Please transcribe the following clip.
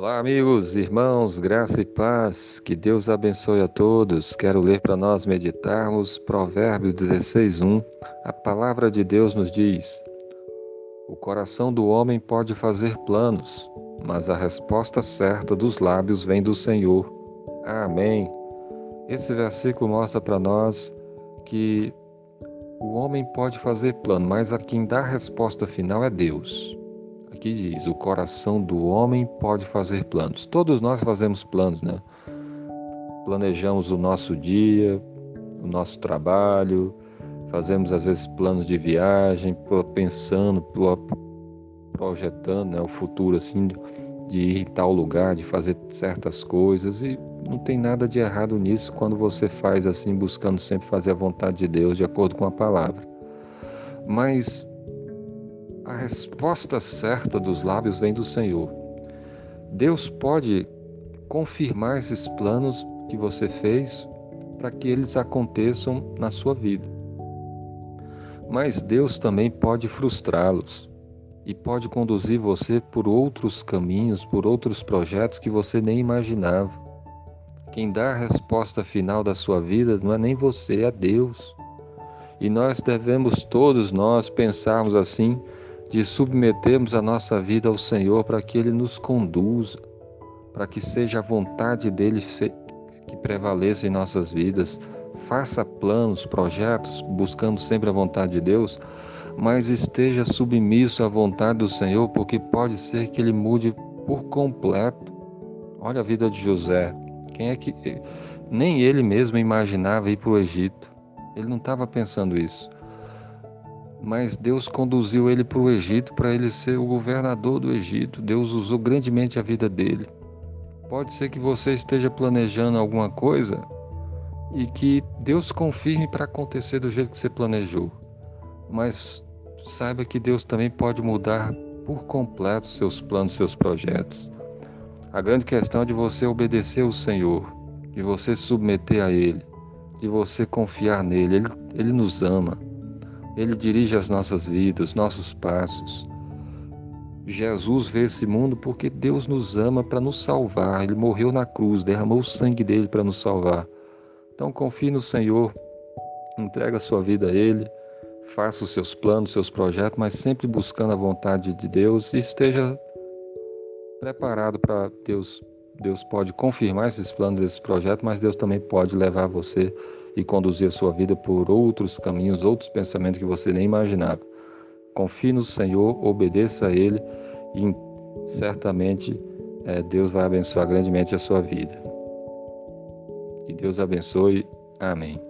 Olá, amigos, irmãos, graça e paz, que Deus abençoe a todos. Quero ler para nós meditarmos Provérbios 16:1. A palavra de Deus nos diz: O coração do homem pode fazer planos, mas a resposta certa dos lábios vem do Senhor. Amém. Esse versículo mostra para nós que o homem pode fazer plano, mas a quem dá a resposta final é Deus. Aqui diz: o coração do homem pode fazer planos. Todos nós fazemos planos, né? Planejamos o nosso dia, o nosso trabalho, fazemos às vezes planos de viagem, pensando, projetando né, o futuro assim, de ir em tal lugar, de fazer certas coisas e não tem nada de errado nisso quando você faz assim, buscando sempre fazer a vontade de Deus de acordo com a palavra. Mas a resposta certa dos lábios vem do Senhor. Deus pode confirmar esses planos que você fez para que eles aconteçam na sua vida. Mas Deus também pode frustrá-los e pode conduzir você por outros caminhos, por outros projetos que você nem imaginava. Quem dá a resposta final da sua vida não é nem você, é Deus. E nós devemos todos nós pensarmos assim de submetermos a nossa vida ao Senhor para que Ele nos conduza, para que seja a vontade dele que prevaleça em nossas vidas. Faça planos, projetos, buscando sempre a vontade de Deus, mas esteja submisso à vontade do Senhor, porque pode ser que Ele mude por completo. Olha a vida de José. Quem é que nem ele mesmo imaginava ir para o Egito? Ele não estava pensando isso mas Deus conduziu ele para o Egito para ele ser o governador do Egito. Deus usou grandemente a vida dele. Pode ser que você esteja planejando alguma coisa e que Deus confirme para acontecer do jeito que você planejou. Mas saiba que Deus também pode mudar por completo seus planos, seus projetos. A grande questão é de você obedecer ao Senhor, de você submeter a Ele, de você confiar nele. Ele, ele nos ama. Ele dirige as nossas vidas, nossos passos. Jesus veio esse mundo porque Deus nos ama para nos salvar. Ele morreu na cruz, derramou o sangue dele para nos salvar. Então confie no Senhor, entrega a sua vida a Ele, faça os seus planos, seus projetos, mas sempre buscando a vontade de Deus e esteja preparado para Deus. Deus pode confirmar esses planos, esses projetos, mas Deus também pode levar você e conduzir sua vida por outros caminhos, outros pensamentos que você nem imaginava. Confie no Senhor, obedeça a Ele e certamente é, Deus vai abençoar grandemente a sua vida. Que Deus abençoe. Amém.